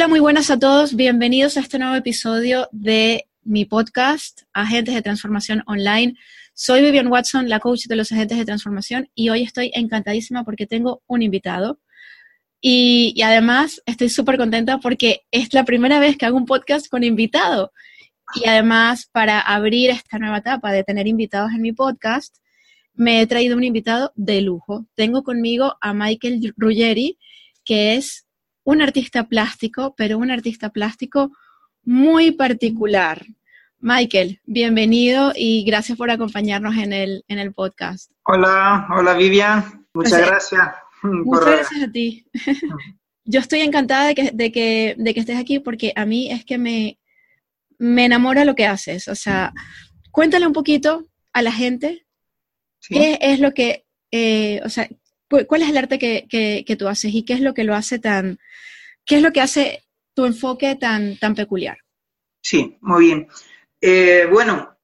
Hola, muy buenas a todos. Bienvenidos a este nuevo episodio de mi podcast, Agentes de Transformación Online. Soy Vivian Watson, la coach de los agentes de transformación, y hoy estoy encantadísima porque tengo un invitado. Y, además estoy súper contenta porque es la primera vez que hago un podcast con invitado. Y además, para abrir esta nueva etapa de tener invitados en mi podcast, me he traído un invitado de lujo. Tengo conmigo a Michael Ruggeri, que es un artista plástico, pero un artista plástico muy particular. Michael, bienvenido y gracias por acompañarnos en el, en el podcast. Hola, hola Vivian, muchas gracias. Muchas gracias a ti. Yo estoy encantada de que, de, que, de que estés aquí porque a mí es que me, me enamora lo que haces. O sea, cuéntale un poquito a la gente qué es lo que, eh, o sea, cuál es el arte que, que, tú haces y qué es lo que lo hace tan, qué es lo que hace tu enfoque tan, tan peculiar. Sí, muy bien. Eh, bueno,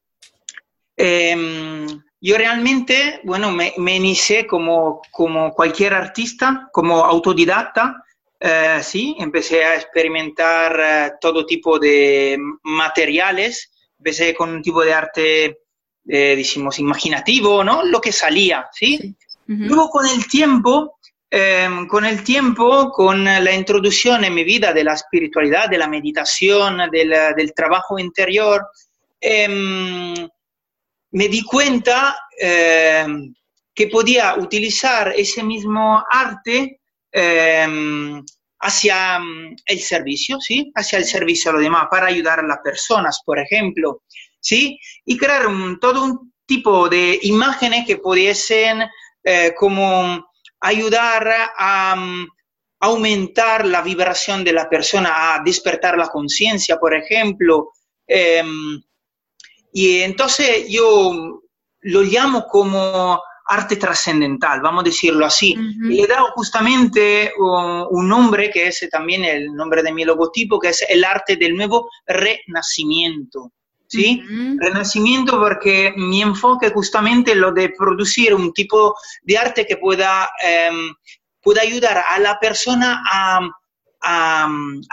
em, yo realmente, bueno, me, inicié como, como cualquier artista, como autodidacta, eh, sí, empecé a experimentar eh, todo tipo de materiales, empecé con un tipo de arte, decimos, imaginativo, ¿no? Lo que salía, ¿sí? Luego con el tiempo, em, con el tiempo, con la introducción en mi vida de la espiritualidad, de la meditación, del, del trabajo interior, Em, me di cuenta em, que podía utilizar ese mismo arte hacia el servicio, ¿sí? Hacia el servicio a los demás, para ayudar a las personas, por ejemplo, ¿sí? Y crear todo un tipo de imágenes que pudiesen eh, como ayudar a aumentar la vibración de la persona, a despertar la conciencia, por ejemplo, y entonces yo lo llamo como arte trascendental, vamos a decirlo así. Y le he dado justamente un nombre que es también el nombre de mi logotipo, que es el arte del nuevo renacimiento. ¿Sí? Renacimiento porque mi enfoque justamente es lo de producir un tipo de arte que pueda, em, pueda ayudar a la persona a a,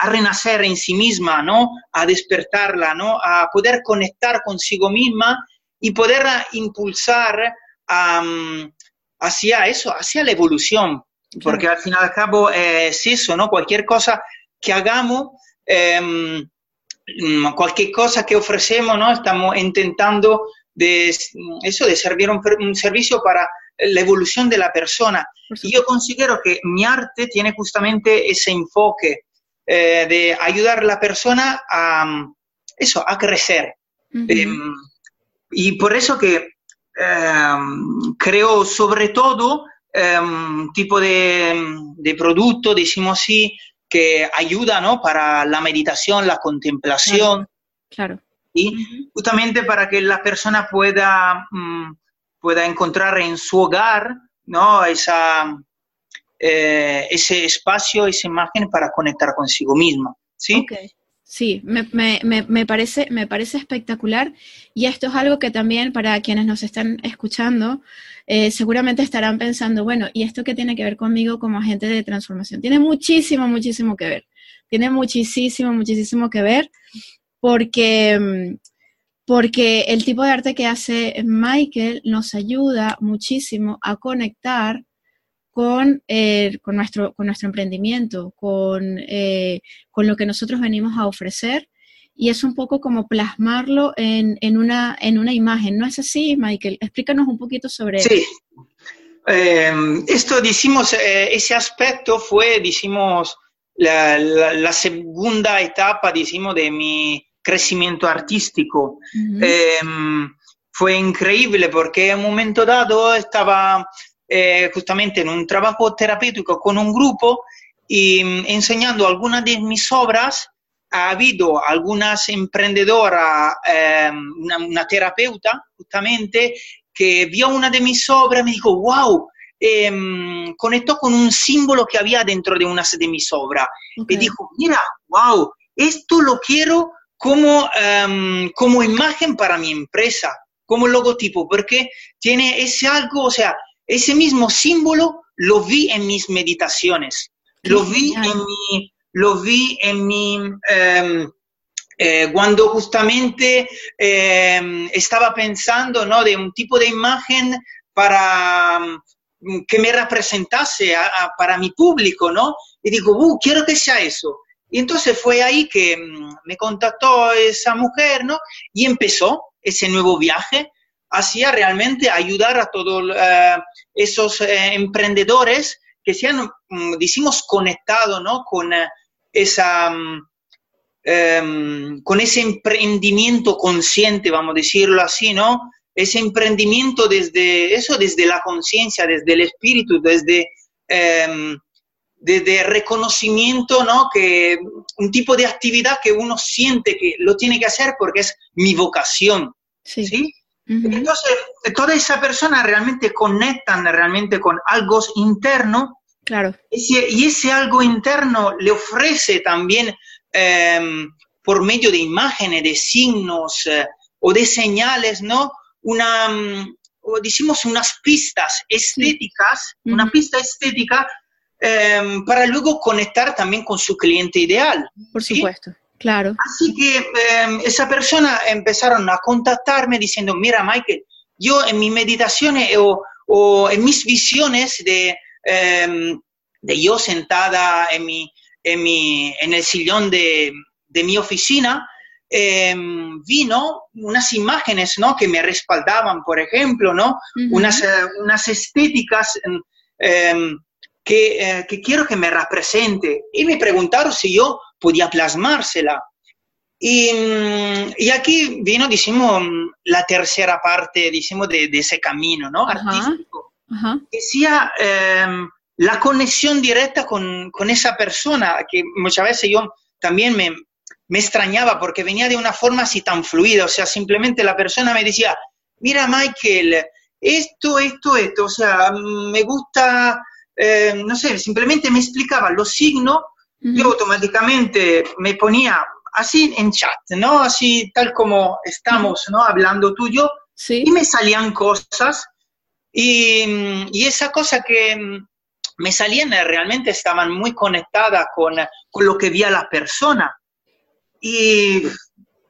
renacer en sí misma, ¿no? A despertarla, ¿no? A poder conectar consigo misma y poder impulsar hacia eso, hacia la evolución. Porque al fin y al cabo es eso, ¿no? Cualquier cosa que hagamos, em, cualquier cosa que ofrecemos, ¿no? Estamos intentando de eso, de servir un servicio para la evolución de la persona. Y yo considero que mi arte tiene justamente ese enfoque eh, de ayudar a la persona a eso, a crecer. Em, y por eso que em, creo sobre todo un em, tipo de, de, producto, decimos así, que ayuda ¿no? para la meditación, la contemplación. Claro. Y justamente para que la persona pueda mm, pueda encontrar en su hogar ¿no? Esa, eh, ese espacio, esa imagen para conectar consigo misma. ¿sí? Sí, me, me, me, parece, me parece espectacular y esto es algo que también para quienes nos están escuchando eh, seguramente estarán pensando, bueno, ¿y esto qué tiene que ver conmigo como agente de transformación? Tiene muchísimo, muchísimo que ver. Tiene muchísimo, muchísimo que ver porque porque el tipo de arte que hace Michael nos ayuda muchísimo a conectar con, eh, con, nuestro, con nuestro emprendimiento, con, eh, con, lo que nosotros venimos a ofrecer. Y es un poco como plasmarlo en, en, una, en una imagen. ¿No es así, Michael? Explícanos un poquito sobre sí. Em, esto, decimos, eh, ese aspecto fue, decimos, la, la, segunda etapa, decimos, de mi crecimiento artístico. Em, fue increíble porque en un momento dado estaba eh, justamente en un trabajo terapéutico con un grupo y mm, enseñando algunas de mis obras. Ha habido algunas emprendedoras, em, una, terapeuta justamente, que vio una de mis obras y me dijo, wow, em, conectó con un símbolo que había dentro de una de mis obras. Y dijo, mira, wow, esto lo quiero como, em, como imagen para mi empresa, como logotipo, porque tiene ese algo, o sea, ese mismo símbolo lo vi en mis meditaciones, lo vi en mi, lo vi en mi... Em, eh, cuando justamente em, estaba pensando ¿no? de un tipo de imagen para mm, que me representase para mi público, ¿no? Y digo, uh, quiero que sea eso. Y entonces fue ahí que mm, me contactó esa mujer, ¿no? Y empezó ese nuevo viaje hacia realmente ayudar a todos eh, esos eh, emprendedores que se han, mm, decimos, conectado, ¿no? Con esa Em, con ese emprendimiento consciente, vamos a decirlo así, ¿no? Ese emprendimiento desde eso, desde la conciencia, desde el espíritu, desde, eh, desde reconocimiento, ¿no? Que un tipo de actividad que uno siente que lo tiene que hacer porque es mi vocación, ¿sí? Entonces, toda esa persona realmente conectan realmente con algo interno. Claro. y ese algo interno le ofrece también Em, por medio de imágenes, de signos eh, o de señales, ¿no? Una, mm, o decimos unas pistas estéticas, una pista estética em, para luego conectar también con su cliente ideal. Por supuesto, claro. Así que em, esa persona empezaron a contactarme diciendo, mira Michael, yo en mis meditaciones o, o en mis visiones de, de yo sentada en mi, en, mi, en el sillón de, de mi oficina, em, vino unas imágenes ¿no? que me respaldaban, por ejemplo, ¿no? unas, eh, unas estéticas em, em, que, eh, que, quiero que me represente. Y me preguntaron si yo podía plasmársela. Y, mm, y aquí vino, decimos, la tercera parte, decimos, de, de ese camino ¿no? artístico. Que sea la conexión directa con, con, esa persona, que muchas veces yo también me, me, extrañaba porque venía de una forma así tan fluida, o sea, simplemente la persona me decía, mira Michael, esto, esto, esto, o sea, me gusta, eh, no sé, simplemente me explicaba los signos, yo automáticamente me ponía así en chat, ¿no? Así tal como estamos, ¿no? Hablando tuyo, sí. y me salían cosas, y, y esa cosa que me salían eh, realmente, estaban muy conectadas con, con lo que veía la persona. Y,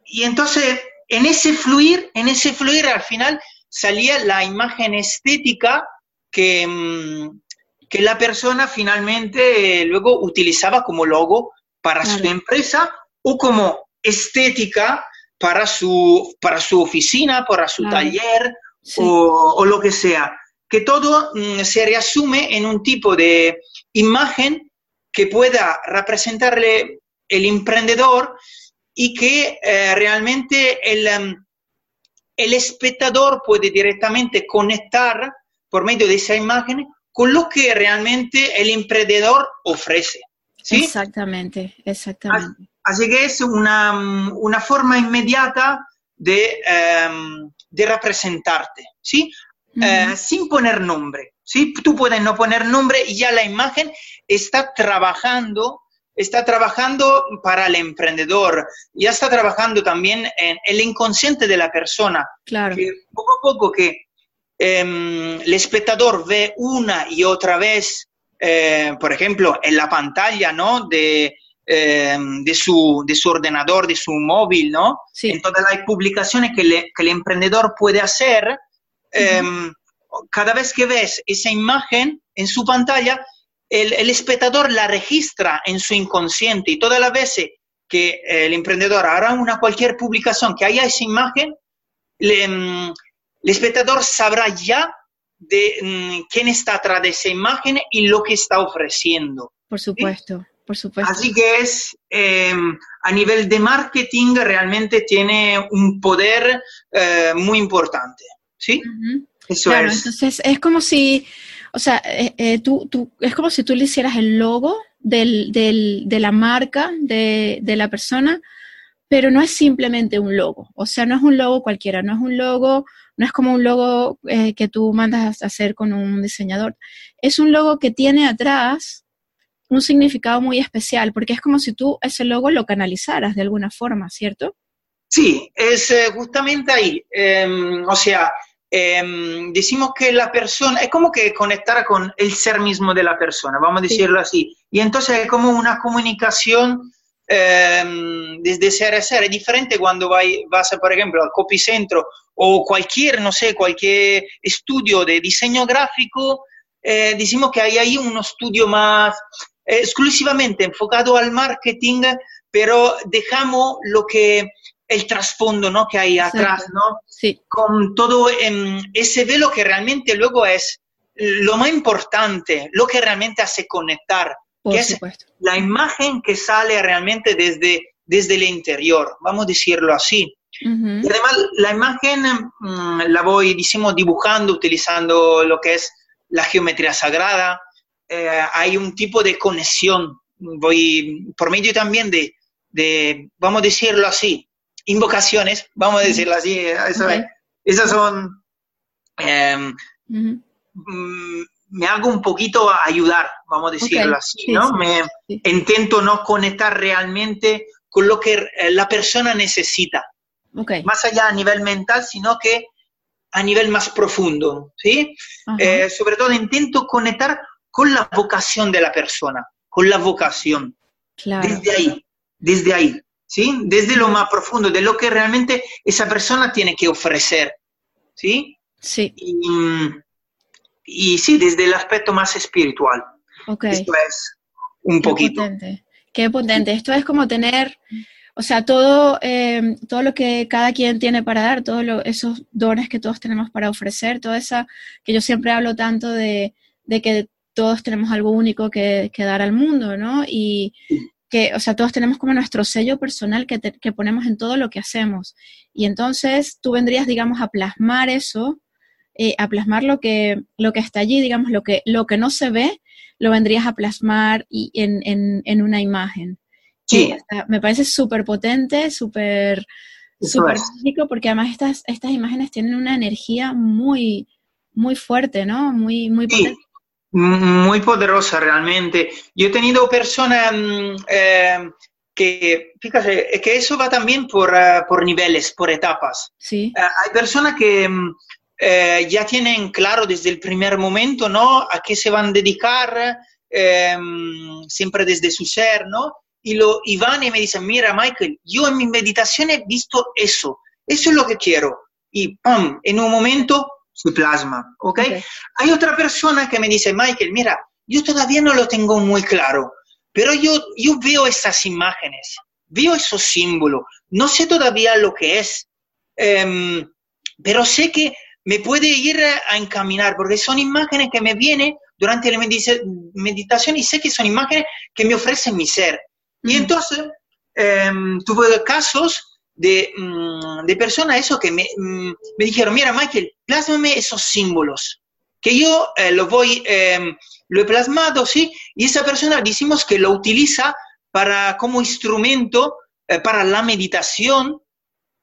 y, entonces, en ese fluir, en ese fluir al final salía la imagen estética que, mm, que la persona finalmente eh, luego utilizaba como logo para su empresa o como estética para su, para su oficina, para su taller o, o, lo que sea. Que todo mm, se reasume en un tipo de imagen que pueda representarle el emprendedor y que eh, realmente el, em, el espectador puede directamente conectar por medio de esa imagen con lo que realmente el emprendedor ofrece. ¿sí? Exactamente, exactamente. Así, que es una, una forma inmediata de, um, de representarte. ¿sí? Eh, sin poner nombre. ¿sí? Tú puedes no poner nombre y ya la imagen está trabajando, está trabajando para el emprendedor, ya está trabajando también en el inconsciente de la persona. Claro. Que poco a poco que em, el espectador ve una y otra vez, eh, por ejemplo, en la pantalla, ¿no? De, em, de, su, de su ordenador, de su móvil, ¿no? En todas las publicaciones que, que el emprendedor puede hacer, Em, cada vez que ves esa imagen en su pantalla, el, espectador la registra en su inconsciente y todas las veces que el emprendedor hará una cualquier publicación que haya esa imagen, em, el espectador sabrá ya de mm, quién está atrás de esa imagen y lo que está ofreciendo. Por supuesto, por supuesto. Así que es, em, a nivel de marketing, realmente tiene un poder eh, muy importante. ¿sí? Eso claro, entonces es como si, o sea, eh, eh, tú, tú, es como si tú le hicieras el logo del, del, de la marca, de, de, la persona, pero no es simplemente un logo, o sea, no es un logo cualquiera, no es un logo, no es como un logo eh, que tú mandas a hacer con un diseñador, es un logo que tiene atrás un significado muy especial, porque es como si tú ese logo lo canalizaras de alguna forma, ¿cierto? Sí, es justamente ahí. Em, o sea, em, decimos que la persona es como que conectar con el ser mismo de la persona, vamos a decirlo así. Y entonces es como una comunicación em, desde ser a ser. Es diferente cuando vas, por ejemplo, al copicentro o cualquier, no sé, cualquier estudio de diseño gráfico, eh, decimos que hay ahí un estudio más eh, exclusivamente enfocado al marketing, pero dejamos lo que el trasfondo ¿no? que hay atrás, ¿no? Sí. Con todo ese velo que realmente luego es lo más importante, lo que realmente hace conectar, que es la imagen que sale realmente desde, desde el interior, vamos a decirlo así. Y además la imagen mm, la voy, decimos, dibujando, utilizando lo que es la geometría sagrada. Eh, hay un tipo de conexión, voy por medio también de, de, vamos a decirlo así, invocaciones, vamos a decirlo así, eso esas son, em, me hago un poquito a ayudar, vamos a decirlo así, ¿no? me intento no conectar realmente con lo que eh, la persona necesita, más allá a nivel mental, sino que a nivel más profundo, ¿sí? Eh, sobre todo intento conectar con la vocación de la persona, con la vocación, desde ahí, desde ahí. ¿sí? Desde lo más profundo, de lo que realmente esa persona tiene que ofrecer, ¿sí? Sí. Y, sí, desde el aspecto más espiritual. Okay. Esto es un Qué poquito. Potente. Qué potente. Esto es como tener, o sea, todo, eh, todo lo que cada quien tiene para dar, todos esos dones que todos tenemos para ofrecer, toda esa, que yo siempre hablo tanto de, de que todos tenemos algo único que, que, dar al mundo, ¿no? Y, que, o sea, todos tenemos como nuestro sello personal que, que, ponemos en todo lo que hacemos. Y entonces tú vendrías, digamos, a plasmar eso, eh, a plasmar lo que, lo que está allí, digamos, lo que, lo que no se ve, lo vendrías a plasmar y, en, en, en, una imagen. Sí. me parece súper potente, súper súper porque además estas, estas imágenes tienen una energía muy, muy fuerte, ¿no? Muy, muy potente muy poderosa realmente. Yo he tenido personas mm, eh, que, fíjate, que eso va también por, eh, por niveles, por etapas. Sí. Eh, hay personas que mm, ya tienen claro desde el primer momento, ¿no? A qué se van a dedicar, mm, siempre desde su ser, ¿no? Y, lo, y van y me dicen, mira, Michael, yo en mi meditación he visto eso, eso es lo que quiero. Y ¡pum! En un momento su plasma, ¿ok? Hay otra persona que me dice, Michael, mira, yo todavía no lo tengo muy claro, pero yo, yo veo esas imágenes, veo esos símbolos, no sé todavía lo que es, em, pero sé que me puede ir a, encaminar, porque son imágenes que me vienen durante la meditación y sé que son imágenes que me ofrecen mi ser. Y entonces em, tuve casos Mm, de, personas eso que me, mm, me, dijeron, mira Michael, plásmame esos símbolos, que yo eh, lo voy, em, lo he plasmado, ¿sí? Y esa persona decimos que lo utiliza para, como instrumento eh, para la meditación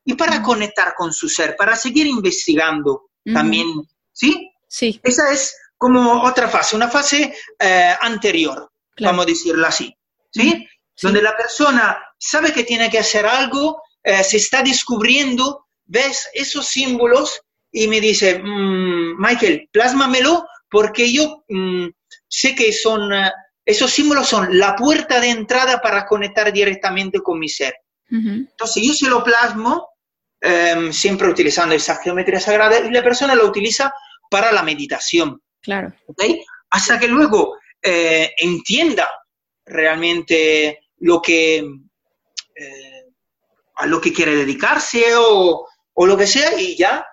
y para conectar con su ser, para seguir investigando también, ¿sí? Sí. Esa es como otra fase, una fase eh, anterior, vamos a decirlo así, ¿sí? Donde la persona sabe que tiene que hacer algo, eh, se está descubriendo, ves esos símbolos y me dice, mm, Michael, plásmamelo porque yo mm, sé que son, eh, esos símbolos son la puerta de entrada para conectar directamente con mi ser. Entonces yo se lo plasmo, em, siempre utilizando esa geometría sagrada, y la persona lo utiliza para la meditación. Claro. Hasta que luego eh, entienda realmente lo que a lo que quiere dedicarse o, o lo que sea y ya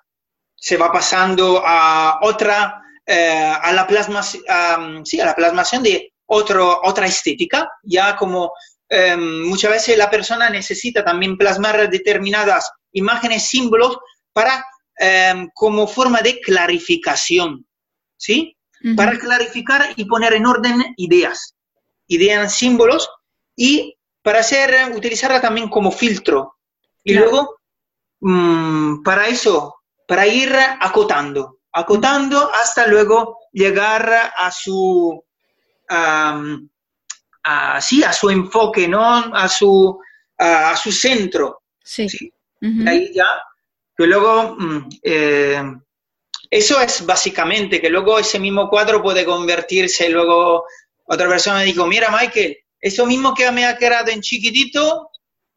se va pasando a otra, eh, a, la plasma, sí, a la plasmación de otro, otra estética, ya como em, muchas veces la persona necesita también plasmar determinadas imágenes, símbolos, para, em, como forma de clarificación, ¿sí? Para clarificar y poner en orden ideas, ideas, símbolos, y para hacer, utilizarla también como filtro y luego, mm, para eso, para ir acotando, acotando hasta luego llegar a su, a, a su enfoque, ¿no? A su, a, su centro. Sí. Ahí ya, que luego mm, eh, eso es básicamente, que luego ese mismo cuadro puede convertirse, luego otra persona me dijo, mira Michael, eso mismo que me ha quedado en chiquitito,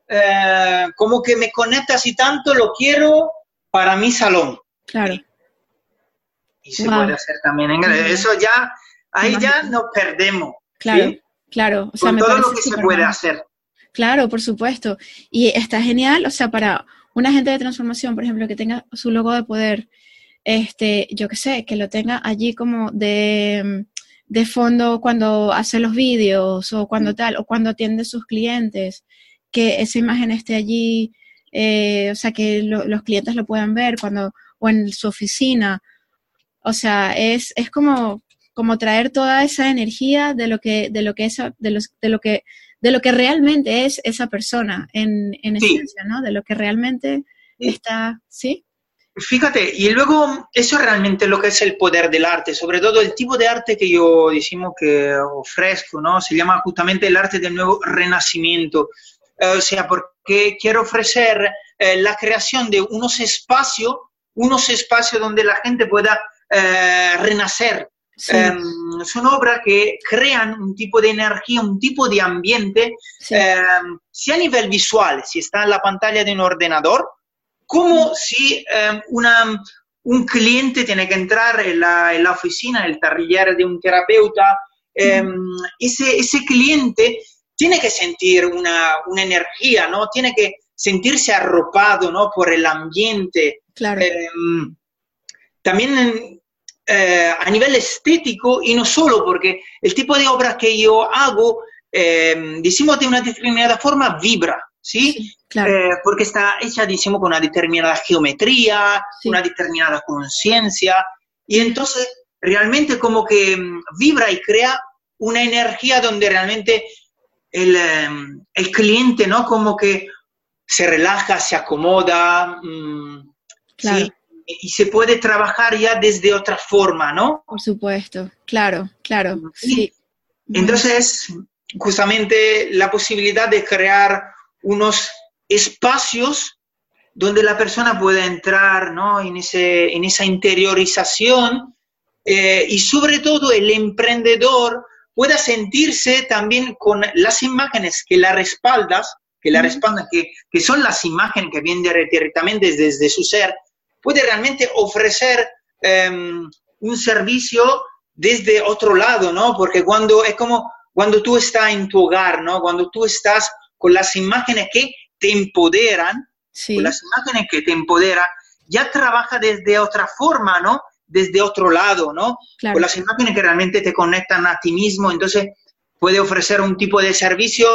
eh, como que me conecta así tanto, lo quiero para mi salón. Claro. Y, se puede hacer también en Eso ya, ahí ya nos perdemos. Claro, claro. O sea, todo lo que se puede hacer. Claro, por supuesto. Y está genial, o sea, para un agente de transformación, por ejemplo, que tenga su logo de poder, este, yo qué sé, que lo tenga allí como de, de fondo cuando hace los vídeos o cuando tal, o cuando atiende a sus clientes, que esa imagen esté allí, eh, o sea, que los clientes lo puedan ver cuando, o en su oficina. O sea, es, es como, como traer toda esa energía de lo que, de lo que esa, de los, de lo que de lo que realmente es esa persona en, en esencia, ¿no? De lo que realmente está, ¿sí? Fíjate, y luego eso es realmente lo que es el poder del arte, sobre todo el tipo de arte que yo decimos que ofrezco, ¿no? Se llama justamente el arte del nuevo renacimiento. Eh, o sea, porque quiero ofrecer eh, la creación de unos espacios, unos espacios donde la gente pueda eh, renacer, Em, son obras que crean un tipo de energía, un tipo de ambiente, em, si a nivel visual, si está en la pantalla de un ordenador, como si em, una, un cliente tiene que entrar en la, en la oficina, en el taller de un terapeuta, ese, ese cliente tiene que sentir una, una, energía, ¿no? Tiene que sentirse arropado, ¿no? Por el ambiente. Claro. también eh, a nivel estético y no solo, porque el tipo de obra que yo hago, eh, decimos de una determinada forma, vibra, ¿sí? claro. Eh, porque está hecha, decimos, con una determinada geometría, una determinada conciencia, y entonces realmente como que mm, vibra y crea una energía donde realmente el, el cliente, ¿no? Como que se relaja, se acomoda, mm, claro y se puede trabajar ya desde otra forma, ¿no? Por supuesto, claro, claro, sí. Entonces, justamente la posibilidad de crear unos espacios donde la persona pueda entrar ¿no? en, ese, en esa interiorización eh, y sobre todo el emprendedor pueda sentirse también con las imágenes que la respaldas, que la respaldan, que, que son las imágenes que vienen directamente desde su ser, puede realmente ofrecer em, un servicio desde otro lado, ¿no? Porque cuando es como cuando tú estás en tu hogar, ¿no? Cuando tú estás con las imágenes que te empoderan, con las imágenes que te empoderan, ya trabaja desde otra forma, ¿no? Desde otro lado, ¿no? Con las imágenes que realmente te conectan a ti mismo, entonces puede ofrecer un tipo de servicio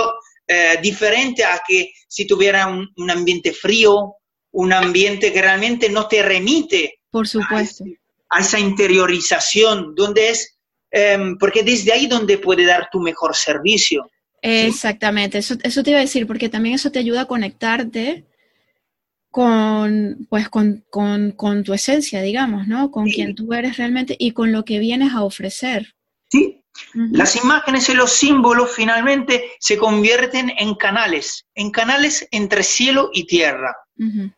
eh, diferente a que si tuviera un ambiente frío, un ambiente que realmente no te remite. Por supuesto. A, esa interiorización, donde es, em, porque desde ahí donde puede dar tu mejor servicio. Exactamente, eso, eso te iba a decir, porque también eso te ayuda a conectarte con, pues, con, tu esencia, digamos, ¿no? Con quien tú eres realmente y con lo que vienes a ofrecer. Sí, las imágenes y los símbolos finalmente se convierten en canales, en canales entre cielo y tierra.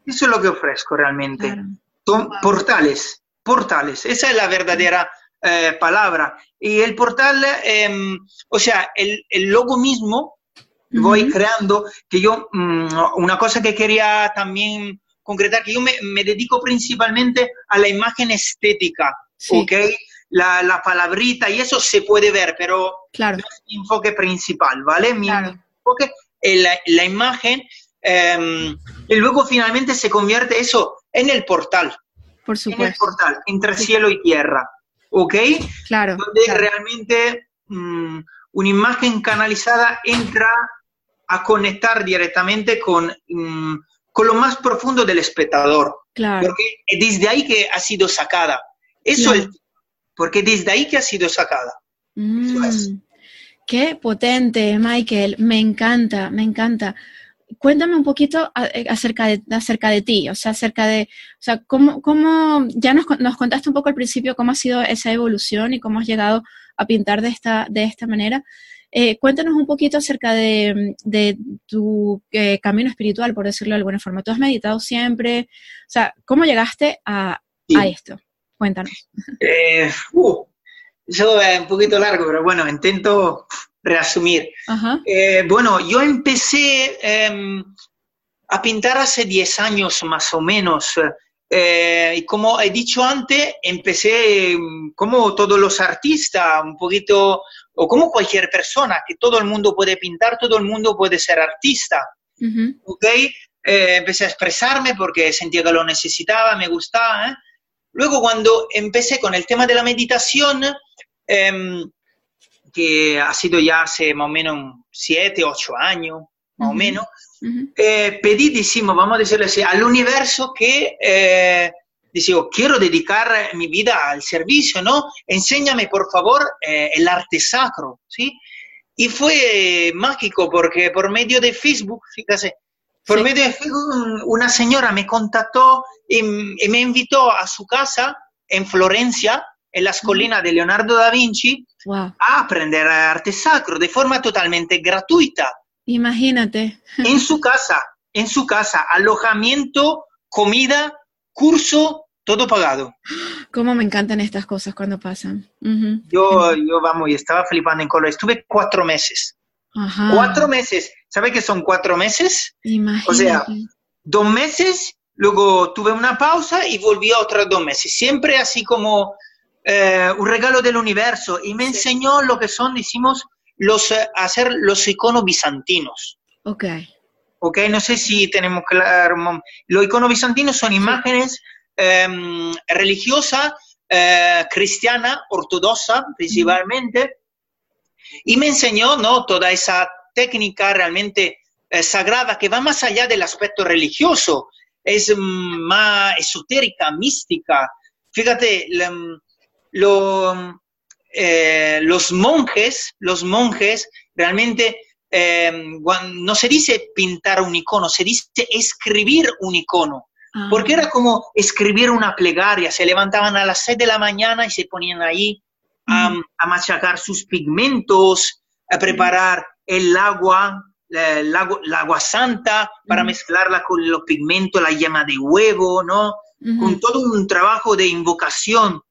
Eso es lo que ofrezco realmente. Son portales, portales. Esa es la verdadera eh, palabra. Y el portal, em, o sea, el, logo mismo voy creando, que yo, mm, una cosa que quería también concretar, que yo me, dedico principalmente a la imagen estética, ¿ok? La, palabrita y eso se puede ver, pero claro. no es mi enfoque principal, ¿vale? Mi enfoque es la imagen Em, y luego finalmente se convierte eso en el portal. Por supuesto. En el portal, entre cielo y tierra. ¿Ok? Claro. Donde realmente mm, una imagen canalizada entra a conectar directamente con, mm, con lo más profundo del espectador. Claro. Porque es desde ahí que ha sido sacada. Eso es. Porque desde ahí que ha sido sacada. Mm. Qué potente, Michael. Me encanta, me encanta cuéntame un poquito eh, acerca de, acerca de ti, o sea, acerca de, o sea, cómo, cómo ya nos, nos, contaste un poco al principio cómo ha sido esa evolución y cómo has llegado a pintar de esta, de esta manera. Eh, cuéntanos un poquito acerca de, de tu eh, camino espiritual, por decirlo de alguna forma. ¿Tú has meditado siempre? O sea, ¿cómo llegaste a, a esto? Cuéntanos. Eh, uh, eso es un poquito largo, pero bueno, intento resumir. Eh, bueno, yo empecé em, a pintar hace 10 años más o menos. Eh, y como he dicho antes, empecé em, como todos los artistas, un poquito, o como cualquier persona, que todo el mundo puede pintar, todo el mundo puede ser artista. ¿Ok? Eh, empecé a expresarme porque sentía que lo necesitaba, me gustaba. Luego cuando empecé con el tema de la meditación, em, que ha sido ya hace más o menos siete, ocho años, más o menos, eh, pedí, decimos, vamos a decirlo así, al universo que, eh, digo, quiero dedicar mi vida al servicio, ¿no? Enséñame, por favor, eh, el arte sacro, ¿sí? Y fue mágico porque por medio de Facebook, fíjate, por medio de Facebook una señora me contactó y, me invitó a su casa en Florencia, en las colinas de Leonardo da Vinci, a aprender arte sacro de forma totalmente gratuita. Imagínate. En su casa, en su casa, alojamiento, comida, curso, todo pagado. Cómo me encantan estas cosas cuando pasan. Yo, yo, vamos, y estaba flipando en color. Estuve cuatro meses. Cuatro meses. ¿Sabe qué son cuatro meses? Imagínate. O sea, dos meses, luego tuve una pausa y volví a otros dos meses. Siempre así como eh, un regalo del universo. Y me enseñó lo que son, decimos, los, eh, hacer los iconos bizantinos. Ok. Ok, no sé si tenemos claro. Los iconos bizantinos son imágenes em, religiosas, eh, cristiana, ortodoxa principalmente, y me enseñó ¿no? toda esa técnica realmente eh, sagrada que va más allá del aspecto religioso, es mm, más esotérica, mística. Fíjate, lo, eh, los monjes, los monjes realmente eh, no se dice pintar un icono, se dice escribir un icono. Ah. Porque era como escribir una plegaria, se levantaban a las 6 de la mañana y se ponían ahí a, machacar sus pigmentos, a preparar el agua, el agua, santa para mezclarla con los pigmentos, la llama de huevo, ¿no? Con todo un trabajo de invocación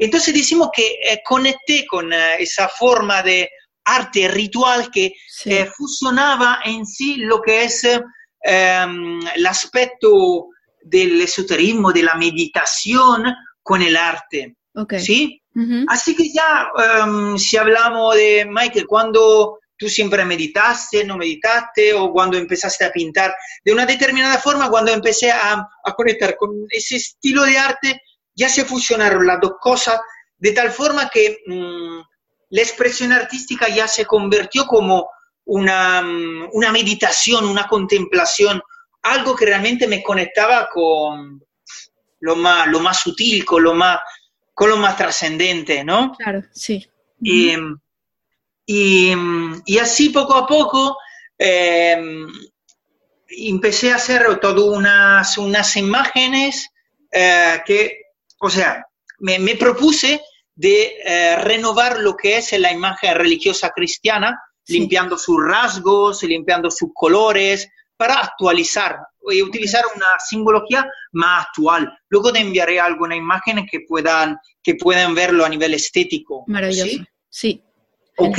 entonces decimos que eh, conecté con eh, esa forma de arte ritual que eh, fusionaba en sí lo que es em, el aspecto del esoterismo, de la meditación con el arte. ¿Sí? Así que ya, em, si hablamos de Michael, cuando tú siempre meditaste, no meditaste, o cuando empezaste a pintar de una determinada forma, cuando empecé a, a conectar con ese estilo de arte, ya se fusionaron las dos cosas de tal forma que mm, la expresión artística ya se convirtió como una, mm, una, meditación, una contemplación, algo que realmente me conectaba con lo más, lo más sutil, con lo más, con lo más trascendente, ¿no? Claro, sí. Y, y, así poco a poco em, empecé a hacer todas unas, unas imágenes eh, que o sea, me, propuse de eh, renovar lo que es la imagen religiosa cristiana, limpiando sus rasgos, limpiando sus colores, para actualizar y utilizar una simbología más actual. Luego te enviaré algunas imágenes que puedan, que puedan verlo a nivel estético. Maravilloso. Sí. Ok.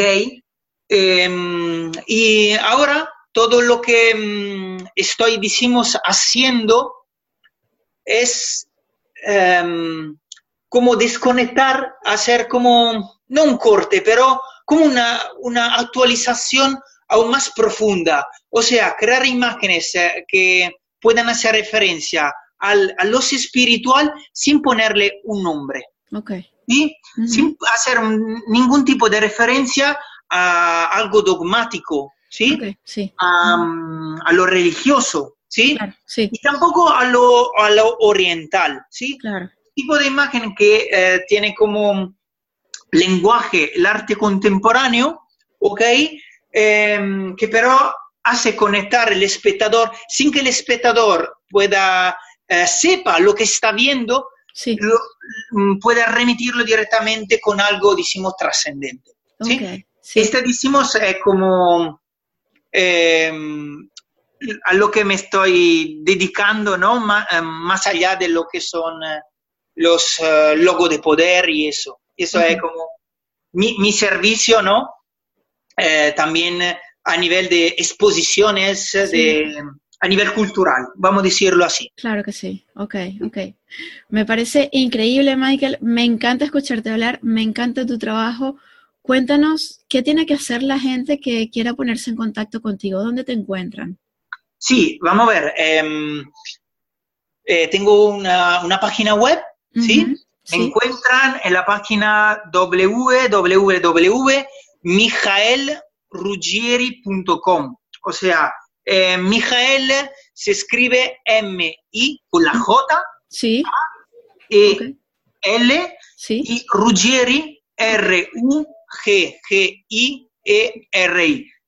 Em, y ahora todo lo que mm, estoy, decimos, haciendo es Em, como desconectar, hacer como, no un corte, pero como una, una actualización aún más profunda. O sea, crear imágenes eh, que puedan hacer referencia al, a lo espiritual sin ponerle un nombre. Okay. ¿Sí? Sin hacer ningún tipo de referencia a algo dogmático, ¿sí? sí. A, a, lo religioso. ¿sí? sí. Y tampoco a lo, a lo oriental, ¿sí? Claro. Tipo de imagen que eh, tiene como lenguaje el arte contemporáneo, ¿ok? Em, que pero hace conectar el espectador sin que el espectador pueda, eh, sepa lo que está viendo, sí. Mm, pueda remitirlo directamente con algo, decimos, trascendente. ¿sí? sí. Este, decimos, es como em, a lo que me estoy dedicando, ¿no? Eh, más allá de lo que son eh, los uh, logos de poder y eso. Eso uh -huh. es como mi, mi, servicio, ¿no? Eh, también a nivel de exposiciones, sí. de, a nivel cultural, vamos a decirlo así. Claro que sí, ok, ok. Me parece increíble, Michael, me encanta escucharte hablar, me encanta tu trabajo. Cuéntanos, ¿qué tiene que hacer la gente que quiera ponerse en contacto contigo? ¿Dónde te encuentran? Sí, vamos a ver. Eh, eh, tengo una, una, página web, uh -huh, ¿sí? Me sí. encuentran en la página www.mijaelruggieri.com. O sea, eh, Mijael se escribe M-I con la J, sí. E okay. L sí. y Ruggieri R-U-G-G-I-E-R-I.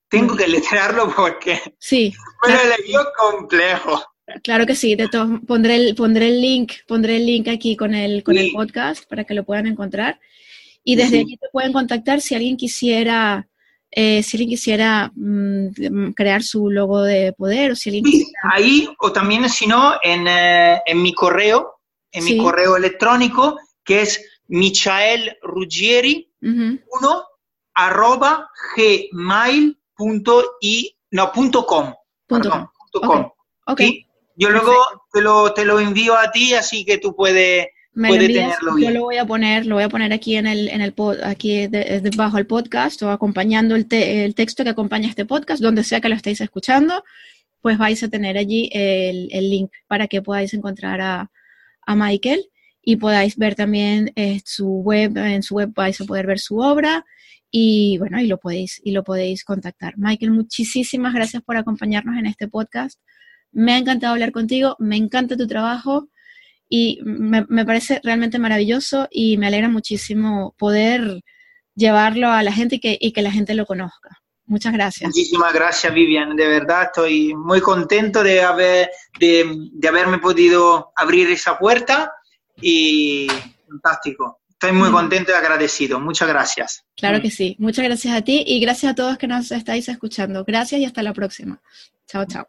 Tengo que letrarlo porque sí, me lo leí complejo. Claro que sí, de pondré el, pondré el link, pondré el link aquí con el, con sí. el podcast para que lo puedan encontrar. Y desde sí. allí te pueden contactar si alguien quisiera, eh, si alguien quisiera mmm, crear su logo de poder o si alguien sí, quisiera... ahí o también si no en, eh, en, mi correo, en mi correo electrónico que es michaelruggieri uh -huh. 1 arroba gmail.i no, punto com. Punto perdón, com. Punto com. Okay. ¿Sí? Yo luego te lo, te lo, envío a ti, así que tú puedes, Me puedes lo envías, tenerlo bien. Yo lo voy a poner, lo voy a poner aquí en el, en el aquí de, debajo del podcast o acompañando el, te, el, texto que acompaña este podcast, donde sea que lo estéis escuchando, pues vais a tener allí el, el link para que podáis encontrar a, a Michael y podáis ver también eh, su web, en su web vais a poder ver su obra y bueno, y lo podéis, y lo podéis contactar. Michael, muchísimas gracias por acompañarnos en este podcast. Me ha encantado hablar contigo, me encanta tu trabajo y me, me, parece realmente maravilloso y me alegra muchísimo poder llevarlo a la gente y que, y que la gente lo conozca. Muchas gracias. Muchísimas gracias, Vivian. De verdad, estoy muy contento de, haber, de, de haberme podido abrir esa puerta y fantástico. Estoy muy contento y agradecido. Muchas gracias. Claro que sí. Muchas gracias a ti y gracias a todos que nos estáis escuchando. Gracias y hasta la próxima. Chao, chao.